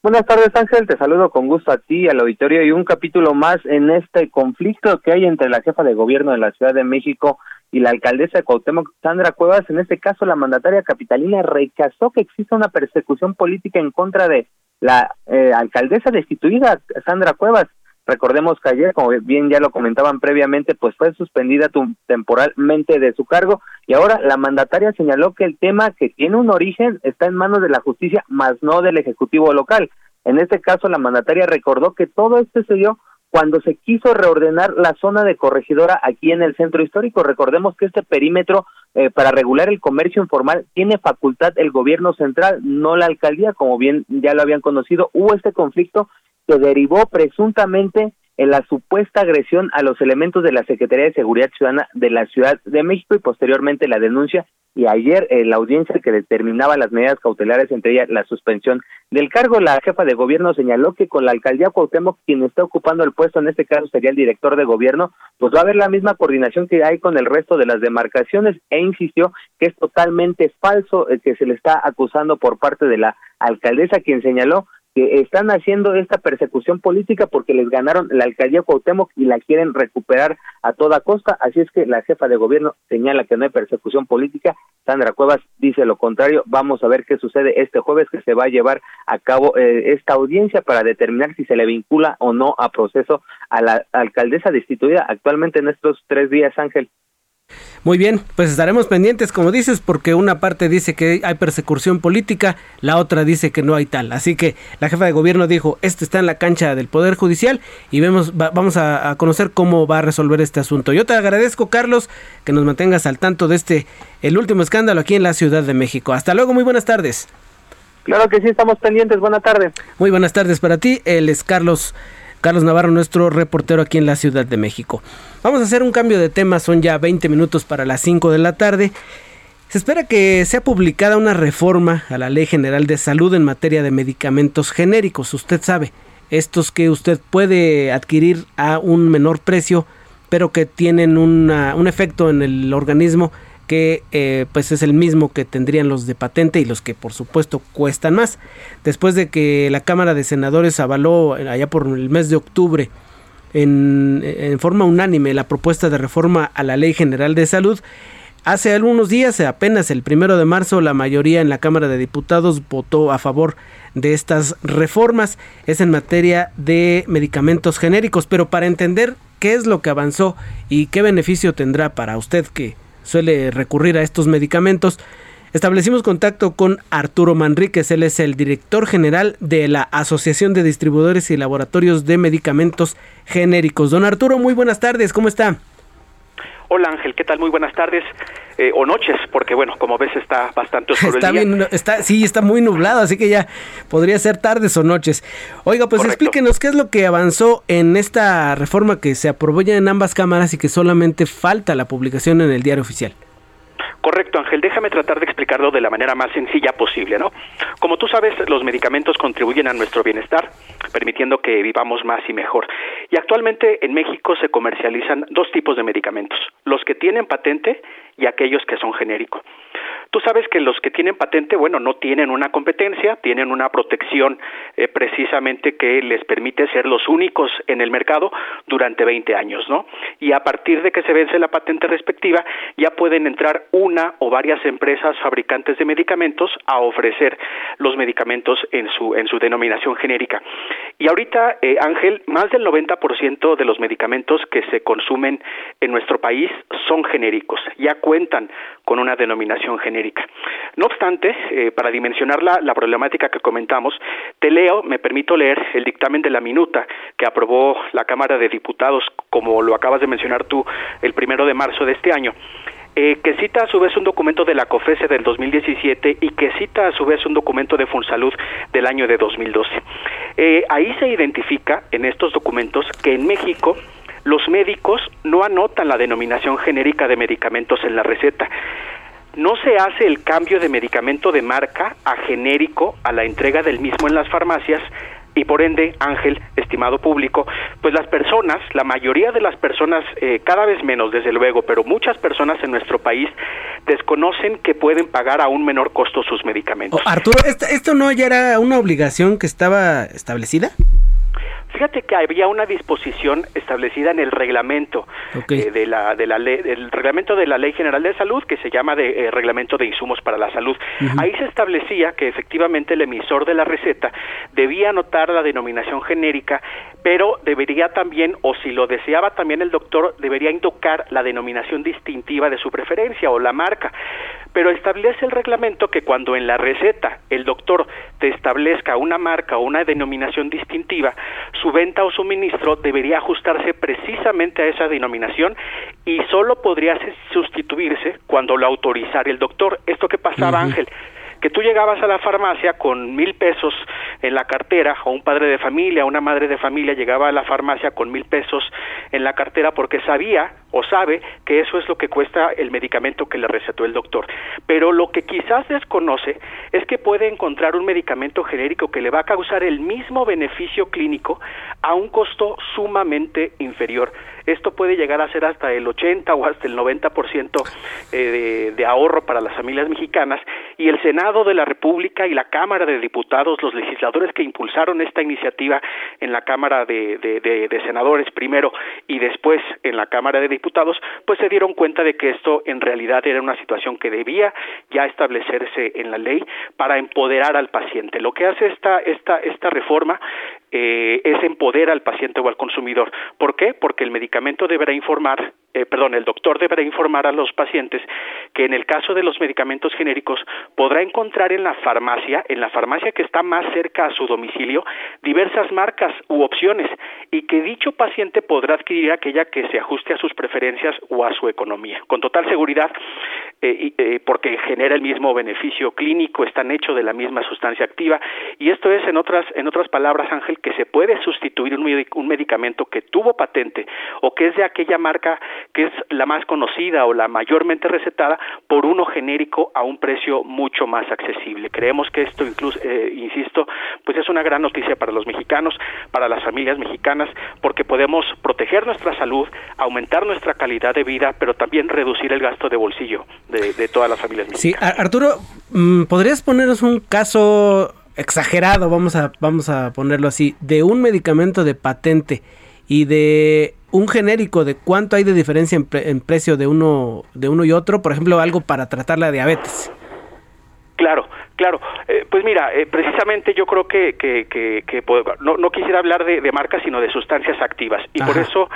Buenas tardes, Ángel. Te saludo con gusto a ti, al auditorio y un capítulo más en este conflicto que hay entre la jefa de gobierno de la Ciudad de México y la alcaldesa de Cuauhtémoc, Sandra Cuevas. En este caso, la mandataria capitalina rechazó que exista una persecución política en contra de la eh, alcaldesa destituida, Sandra Cuevas. Recordemos que ayer, como bien ya lo comentaban previamente, pues fue suspendida temporalmente de su cargo y ahora la mandataria señaló que el tema que tiene un origen está en manos de la justicia, más no del Ejecutivo local. En este caso, la mandataria recordó que todo esto se dio cuando se quiso reordenar la zona de corregidora aquí en el centro histórico. Recordemos que este perímetro eh, para regular el comercio informal tiene facultad el gobierno central, no la alcaldía, como bien ya lo habían conocido. Hubo este conflicto que derivó presuntamente en la supuesta agresión a los elementos de la Secretaría de Seguridad Ciudadana de la Ciudad de México y posteriormente la denuncia y ayer en la audiencia que determinaba las medidas cautelares, entre ellas la suspensión del cargo, la jefa de gobierno señaló que con la alcaldía Cuauhtémoc quien está ocupando el puesto en este caso sería el director de gobierno, pues va a haber la misma coordinación que hay con el resto de las demarcaciones e insistió que es totalmente falso eh, que se le está acusando por parte de la alcaldesa quien señaló que están haciendo esta persecución política porque les ganaron la alcaldía Cuauhtémoc y la quieren recuperar a toda costa, así es que la jefa de gobierno señala que no hay persecución política, Sandra Cuevas dice lo contrario, vamos a ver qué sucede este jueves que se va a llevar a cabo eh, esta audiencia para determinar si se le vincula o no a proceso a la alcaldesa destituida actualmente en estos tres días, Ángel. Muy bien, pues estaremos pendientes, como dices, porque una parte dice que hay persecución política, la otra dice que no hay tal. Así que la jefa de gobierno dijo, este está en la cancha del Poder Judicial y vemos, vamos a, a, conocer cómo va a resolver este asunto. Yo te agradezco, Carlos, que nos mantengas al tanto de este, el último escándalo aquí en la Ciudad de México. Hasta luego, muy buenas tardes. Claro que sí, estamos pendientes. Buenas tardes. Muy buenas tardes para ti. Él es Carlos. Carlos Navarro, nuestro reportero aquí en la Ciudad de México. Vamos a hacer un cambio de tema, son ya 20 minutos para las 5 de la tarde. Se espera que sea publicada una reforma a la Ley General de Salud en materia de medicamentos genéricos. Usted sabe, estos que usted puede adquirir a un menor precio, pero que tienen una, un efecto en el organismo que eh, pues es el mismo que tendrían los de patente y los que por supuesto cuestan más. Después de que la Cámara de Senadores avaló eh, allá por el mes de octubre en, en forma unánime la propuesta de reforma a la Ley General de Salud, Hace algunos días, apenas el primero de marzo, la mayoría en la Cámara de Diputados votó a favor de estas reformas. Es en materia de medicamentos genéricos, pero para entender qué es lo que avanzó y qué beneficio tendrá para usted que suele recurrir a estos medicamentos. Establecimos contacto con Arturo Manríquez, él es el director general de la Asociación de Distribuidores y Laboratorios de Medicamentos Genéricos. Don Arturo, muy buenas tardes, ¿cómo está? Hola Ángel, ¿qué tal? Muy buenas tardes eh, o noches, porque bueno, como ves está bastante oscuro está el día. Bien, está, sí, está muy nublado, así que ya podría ser tardes o noches. Oiga, pues Correcto. explíquenos qué es lo que avanzó en esta reforma que se aprobó ya en ambas cámaras y que solamente falta la publicación en el diario oficial. Correcto, Ángel. Déjame tratar de explicarlo de la manera más sencilla posible, ¿no? Como tú sabes, los medicamentos contribuyen a nuestro bienestar, permitiendo que vivamos más y mejor. Y actualmente en México se comercializan dos tipos de medicamentos, los que tienen patente y aquellos que son genéricos. Tú sabes que los que tienen patente, bueno, no tienen una competencia, tienen una protección eh, precisamente que les permite ser los únicos en el mercado durante 20 años, ¿no? Y a partir de que se vence la patente respectiva, ya pueden entrar una o varias empresas fabricantes de medicamentos a ofrecer los medicamentos en su en su denominación genérica. Y ahorita, eh, Ángel, más del 90% de los medicamentos que se consumen en nuestro país son genéricos, ya cuentan con una denominación genérica. No obstante, eh, para dimensionar la, la, problemática que comentamos, te leo, me permito leer el dictamen de la minuta que aprobó la Cámara de Diputados, como lo acabas de mencionar tú, el primero de marzo de este año. Eh, que cita a su vez un documento de la COFESE del 2017 y que cita a su vez un documento de Funsalud del año de 2012. Eh, ahí se identifica en estos documentos que en México los médicos no anotan la denominación genérica de medicamentos en la receta no se hace el cambio de medicamento de marca a genérico a la entrega del mismo en las farmacias y por ende, Ángel, estimado público, pues las personas, la mayoría de las personas, eh, cada vez menos desde luego, pero muchas personas en nuestro país desconocen que pueden pagar a un menor costo sus medicamentos. Oh, Arturo, ¿esto, ¿esto no ya era una obligación que estaba establecida? Fíjate que había una disposición establecida en el reglamento eh, de la de la ley, el reglamento de la Ley General de Salud que se llama de eh, reglamento de insumos para la salud. Ahí se establecía que efectivamente el emisor de la receta debía anotar la denominación genérica, pero debería también o si lo deseaba también el doctor debería indicar la denominación distintiva de su preferencia o la marca. Pero establece el reglamento que cuando en la receta el doctor te establezca una marca o una denominación distintiva, su venta o suministro debería ajustarse precisamente a esa denominación y solo podría sustituirse cuando lo autorizara el doctor. Esto que pasaba, Ángel, que tú llegabas a la farmacia con mil pesos en la cartera, o un padre de familia, una madre de familia llegaba a la farmacia con mil pesos en la cartera porque sabía o sabe que eso es lo que cuesta el medicamento que le recetó el doctor. Pero lo que quizás desconoce es que puede encontrar un medicamento genérico que le va a causar el mismo beneficio clínico a un costo sumamente inferior. Esto puede llegar a ser hasta el 80 o hasta el 90% eh, de, de ahorro para las familias mexicanas y el Senado de la República y la Cámara de Diputados, los legisladores que impulsaron esta iniciativa en la Cámara de, de, Senadores primero y después en la Cámara de Diputados, pues se dieron cuenta de que esto en realidad era una situación que debía ya establecerse en la ley para empoderar al paciente. Lo que hace esta, esta, esta reforma eh, es empoderar al paciente o al consumidor. ¿Por qué? Porque el medicamento deberá informar, eh, perdón, el doctor deberá informar a los pacientes que en el caso de los medicamentos genéricos podrá encontrar en la farmacia, en la farmacia que está más cerca a su domicilio, diversas marcas u opciones y que dicho paciente podrá adquirir aquella que se ajuste a sus preferencias o a su economía. Con total seguridad, eh, eh, porque genera el mismo beneficio clínico, están hechos de la misma sustancia activa y esto es, en otras, en otras palabras, Ángel, que se puede sustituir un, un medicamento que tuvo patente o que es de aquella marca que es la más conocida o la mayormente recetada por uno genérico a un precio mucho más accesible. Creemos que esto incluso, eh, insisto, pues es una gran noticia para los mexicanos, para las familias mexicanas, porque podemos proteger nuestra salud, aumentar nuestra calidad de vida, pero también reducir el gasto de bolsillo de, de todas las familias mexicanas. Sí, Arturo, mm, ¿podrías ponernos un caso exagerado, vamos a, vamos a ponerlo así, de un medicamento de patente y de un genérico de cuánto hay de diferencia en, pre en, precio de uno de uno y otro, por ejemplo, algo para tratar la diabetes. Claro, claro. Eh, pues mira, eh, precisamente yo creo que, que, que, que no, no, quisiera hablar de, de, marcas, sino de sustancias activas. Y Ajá. por eso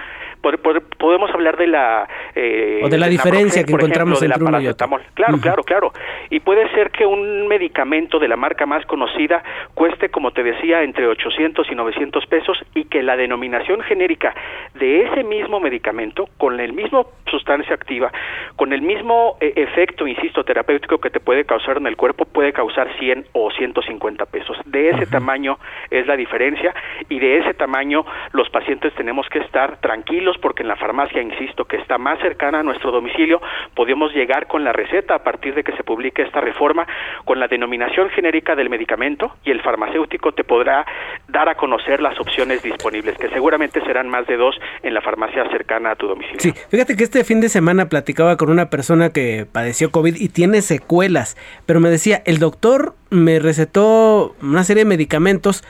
podemos hablar de la... Eh, o de la diferencia que encontramos ejemplo, entre uno y otro. Claro, uh -huh. claro, claro. Y puede ser que un medicamento de la marca más conocida cueste, como te decía, entre 800 y 900 pesos y que la denominación genérica de ese mismo medicamento, con el mismo sustancia activa, con el mismo eh, efecto, insisto, terapéutico que te puede causar en el cuerpo, puede causar 100 o 150 pesos. De ese uh -huh. tamaño es la diferencia y de ese tamaño los pacientes tenemos que estar tranquilos porque en la farmacia, insisto, que está más cercana a nuestro domicilio, podemos llegar con la receta a partir de que se publique esta reforma con la denominación genérica del medicamento y el farmacéutico te podrá dar a conocer las opciones disponibles, que seguramente serán más de dos en la farmacia cercana a tu domicilio. Sí, fíjate que este fin de semana platicaba con una persona que padeció COVID y tiene secuelas, pero me decía, el doctor me recetó una serie de medicamentos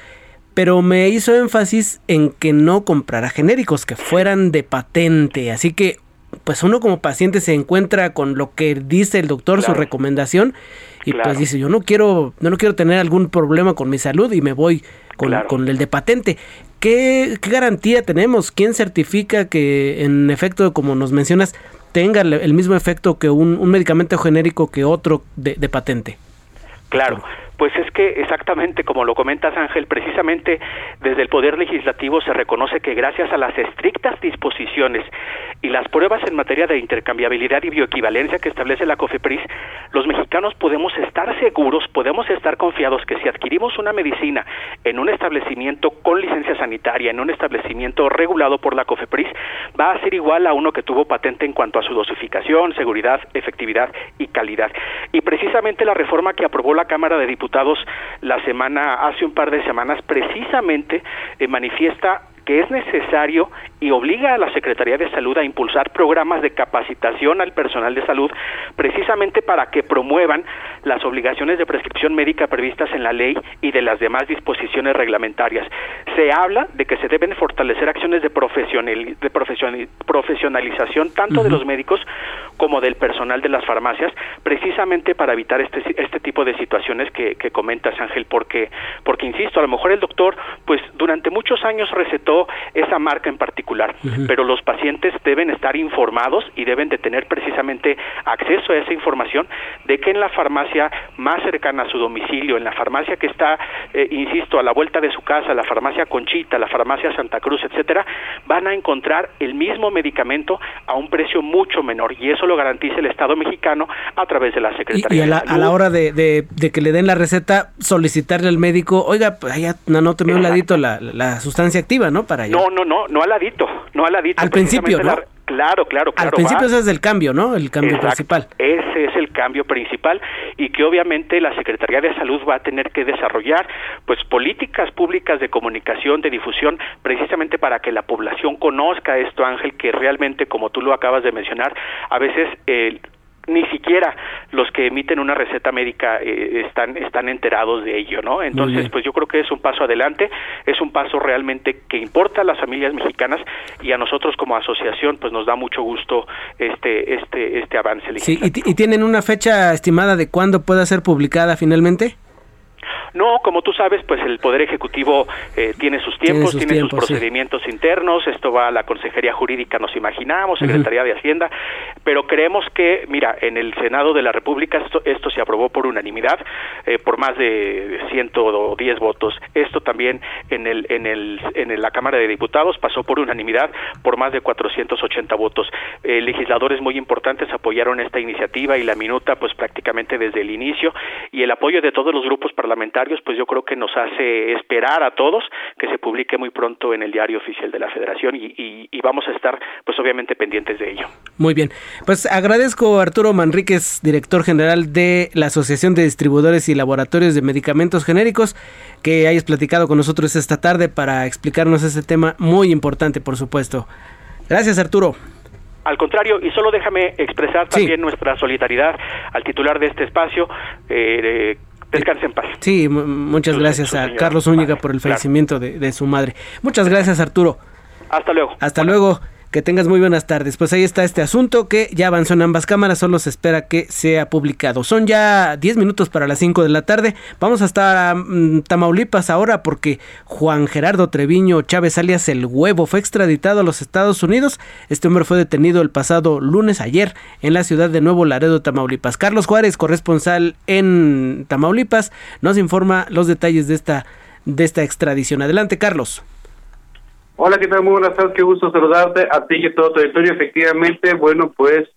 pero me hizo énfasis en que no comprara genéricos, que fueran de patente. Así que, pues uno como paciente se encuentra con lo que dice el doctor, claro. su recomendación, y claro. pues dice, yo no quiero, no, no quiero tener algún problema con mi salud y me voy con, claro. con el de patente. ¿Qué, ¿Qué garantía tenemos? ¿Quién certifica que en efecto, como nos mencionas, tenga el mismo efecto que un, un medicamento genérico que otro de, de patente? Claro, pues es que exactamente como lo comentas Ángel, precisamente desde el Poder Legislativo se reconoce que gracias a las estrictas disposiciones y las pruebas en materia de intercambiabilidad y bioequivalencia que establece la COFEPRIS, los mexicanos podemos estar seguros, podemos estar confiados que si adquirimos una medicina en un establecimiento con licencia sanitaria, en un establecimiento regulado por la COFEPRIS, va a ser igual a uno que tuvo patente en cuanto a su dosificación, seguridad, efectividad y calidad. Y precisamente la reforma que aprobó la Cámara de Diputados La semana, hace un par de semanas, precisamente eh, manifiesta que es necesario y obliga a la Secretaría de Salud a impulsar programas de capacitación al personal de salud precisamente para que promuevan las obligaciones de prescripción médica previstas en la ley y de las demás disposiciones reglamentarias. Se habla de que se deben fortalecer acciones de, profesional, de profesionalización tanto de los médicos como del personal de las farmacias, precisamente para evitar este, este tipo de situaciones que, que comentas, Ángel, porque, porque insisto, a lo mejor el doctor, pues durante muchos años recetó esa marca en particular, pero los pacientes deben estar informados y deben de tener precisamente acceso a esa información de que en la farmacia más cercana a su domicilio, en la farmacia que está, eh, insisto, a la vuelta de su casa, la farmacia Conchita, la farmacia Santa Cruz, etcétera, van a encontrar el mismo medicamento a un precio mucho menor y eso lo garantiza el Estado mexicano a través de la Secretaría. Y, a, la, de Salud. a la hora de, de, de, que le den la receta, solicitarle al médico, oiga, pues allá anóteme un ladito la, la, sustancia activa, ¿no? Para allá. No, no, no, no al ladito, no al ladito. Al principio, ¿no? La, Claro, claro, claro. Al principio ese es el cambio, ¿no? El cambio Exacto. principal. Ese es el cambio principal y que obviamente la Secretaría de Salud va a tener que desarrollar pues políticas públicas de comunicación, de difusión, precisamente para que la población conozca esto, Ángel, que realmente, como tú lo acabas de mencionar, a veces eh, ni siquiera los que emiten una receta médica eh, están están enterados de ello, ¿no? Entonces, pues yo creo que es un paso adelante, es un paso realmente que importa a las familias mexicanas y a nosotros como asociación, pues nos da mucho gusto este este este avance. Sí, ¿y, ¿y tienen una fecha estimada de cuándo pueda ser publicada finalmente? No, como tú sabes, pues el Poder Ejecutivo eh, tiene sus tiempos, tiene sus, tiempos, sus procedimientos sí. internos, esto va a la Consejería Jurídica, nos imaginamos, Secretaría uh -huh. de Hacienda, pero creemos que, mira, en el Senado de la República esto, esto se aprobó por unanimidad, eh, por más de 110 votos. Esto también en, el, en, el, en la Cámara de Diputados pasó por unanimidad, por más de 480 votos. Eh, legisladores muy importantes apoyaron esta iniciativa y la minuta, pues prácticamente desde el inicio, y el apoyo de todos los grupos parlamentarios, pues yo creo que nos hace esperar a todos que se publique muy pronto en el diario oficial de la Federación y, y, y vamos a estar, pues obviamente pendientes de ello. Muy bien, pues agradezco a Arturo Manríquez, director general de la Asociación de Distribuidores y Laboratorios de Medicamentos Genéricos, que hayas platicado con nosotros esta tarde para explicarnos este tema muy importante, por supuesto. Gracias, Arturo. Al contrario, y solo déjame expresar también sí. nuestra solidaridad al titular de este espacio, eh, Descanse en paz. Sí, muchas gracias a Carlos Zúñiga por el fallecimiento de, de, su madre. Muchas gracias, Arturo. Hasta luego. Hasta luego. Que tengas muy buenas tardes. Pues ahí está este asunto que ya avanzó en ambas cámaras, solo se espera que sea publicado. Son ya 10 minutos para las 5 de la tarde. Vamos hasta um, Tamaulipas ahora porque Juan Gerardo Treviño Chávez alias El Huevo fue extraditado a los Estados Unidos. Este hombre fue detenido el pasado lunes ayer en la ciudad de Nuevo Laredo, Tamaulipas. Carlos Juárez, corresponsal en Tamaulipas, nos informa los detalles de esta, de esta extradición. Adelante, Carlos. Hola, ¿qué tal? Muy buenas tardes, qué gusto saludarte a ti y a todo tu territorio. Efectivamente, bueno, pues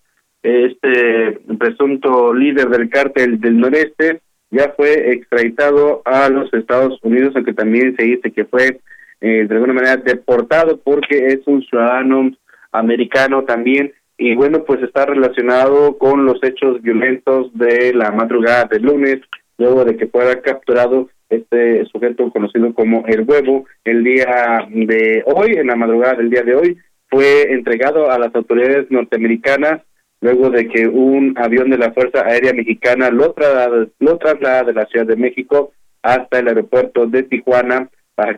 este presunto líder del cártel del noreste ya fue extraditado a los Estados Unidos, aunque también se dice que fue eh, de alguna manera deportado porque es un ciudadano americano también y bueno, pues está relacionado con los hechos violentos de la madrugada del lunes, luego de que fuera capturado este sujeto conocido como el huevo el día de hoy, en la madrugada del día de hoy, fue entregado a las autoridades norteamericanas luego de que un avión de la Fuerza Aérea Mexicana lo traslada, lo traslada de la Ciudad de México hasta el aeropuerto de Tijuana,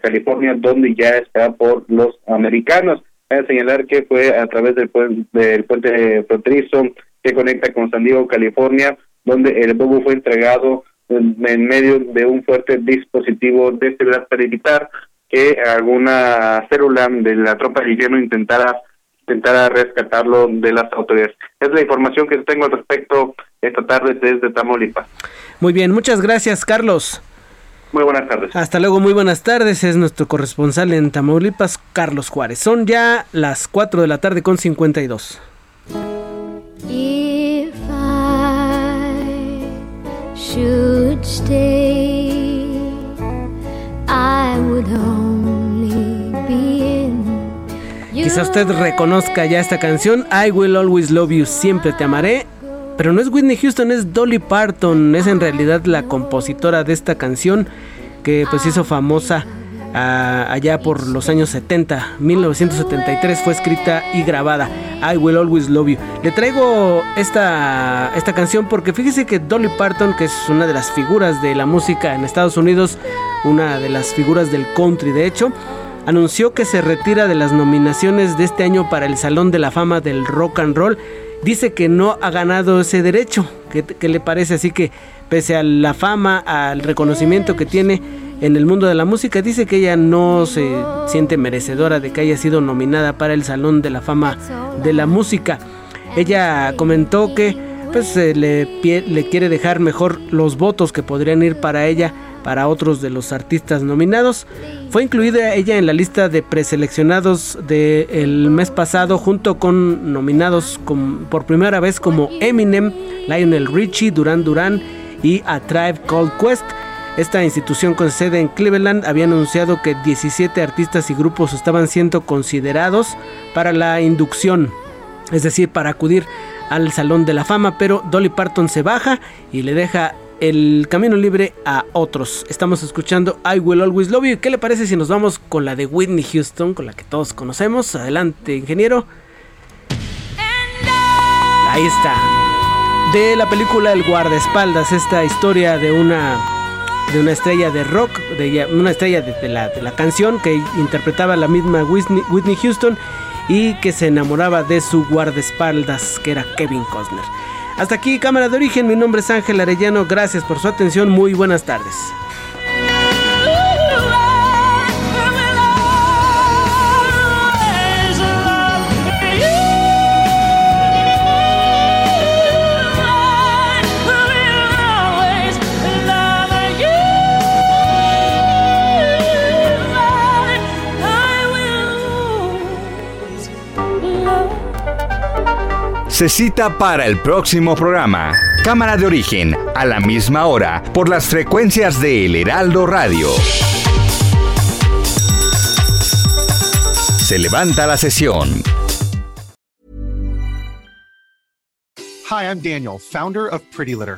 California, donde ya está por los americanos. Hay que señalar que fue a través del, puente, del puente fronterizo que conecta con San Diego, California, donde el huevo fue entregado en medio de un fuerte dispositivo de seguridad para evitar que alguna célula de la tropa de invierno intentara intentara rescatarlo de las autoridades. Es la información que tengo al respecto esta tarde desde Tamaulipas. Muy bien, muchas gracias, Carlos. Muy buenas tardes. Hasta luego, muy buenas tardes. Es nuestro corresponsal en Tamaulipas, Carlos Juárez. Son ya las 4 de la tarde con 52. If I Quizá usted reconozca ya esta canción, I Will Always Love You, Siempre Te Amaré. pero no es Whitney Houston, es Dolly Parton, es en realidad la compositora de esta canción que pues hizo famosa ah, allá por los años 70, 1973 fue escrita y grabada. I Will Always Love You. Le traigo esta, esta canción porque fíjese que Dolly Parton, que es una de las figuras de la música en Estados Unidos, una de las figuras del country de hecho, anunció que se retira de las nominaciones de este año para el Salón de la Fama del Rock and Roll. Dice que no ha ganado ese derecho. ¿Qué, le parece? Así que pese a la fama, al reconocimiento que tiene en el mundo de la música, dice que ella no se siente merecedora de que haya sido nominada para el Salón de la Fama de la Música. Ella comentó que pues le, le quiere dejar mejor los votos que podrían ir para ella para otros de los artistas nominados. Fue incluida ella en la lista de preseleccionados del mes pasado junto con nominados por primera vez como Eminem, Lionel Richie, Duran Duran y A Tribe Called Quest. Esta institución con sede en Cleveland había anunciado que 17 artistas y grupos estaban siendo considerados para la inducción, es decir, para acudir al Salón de la Fama, pero Dolly Parton se baja y le deja el camino libre a otros. Estamos escuchando I Will Always Love You. ¿Qué le parece si nos vamos con la de Whitney Houston, con la que todos conocemos? Adelante, ingeniero. Ahí está. De la película El guardaespaldas, esta historia de una de una estrella de rock, de una estrella de, la, de la canción que interpretaba la misma Whitney, Whitney Houston y que se enamoraba de su guardaespaldas, que era Kevin Costner. Hasta aquí, cámara de origen. Mi nombre es Ángel Arellano. Gracias por su atención. Muy buenas tardes. Se cita para el próximo programa. Cámara de origen, a la misma hora, por las frecuencias de El Heraldo Radio. Se levanta la sesión. Hi, I'm Daniel, founder of Pretty Litter.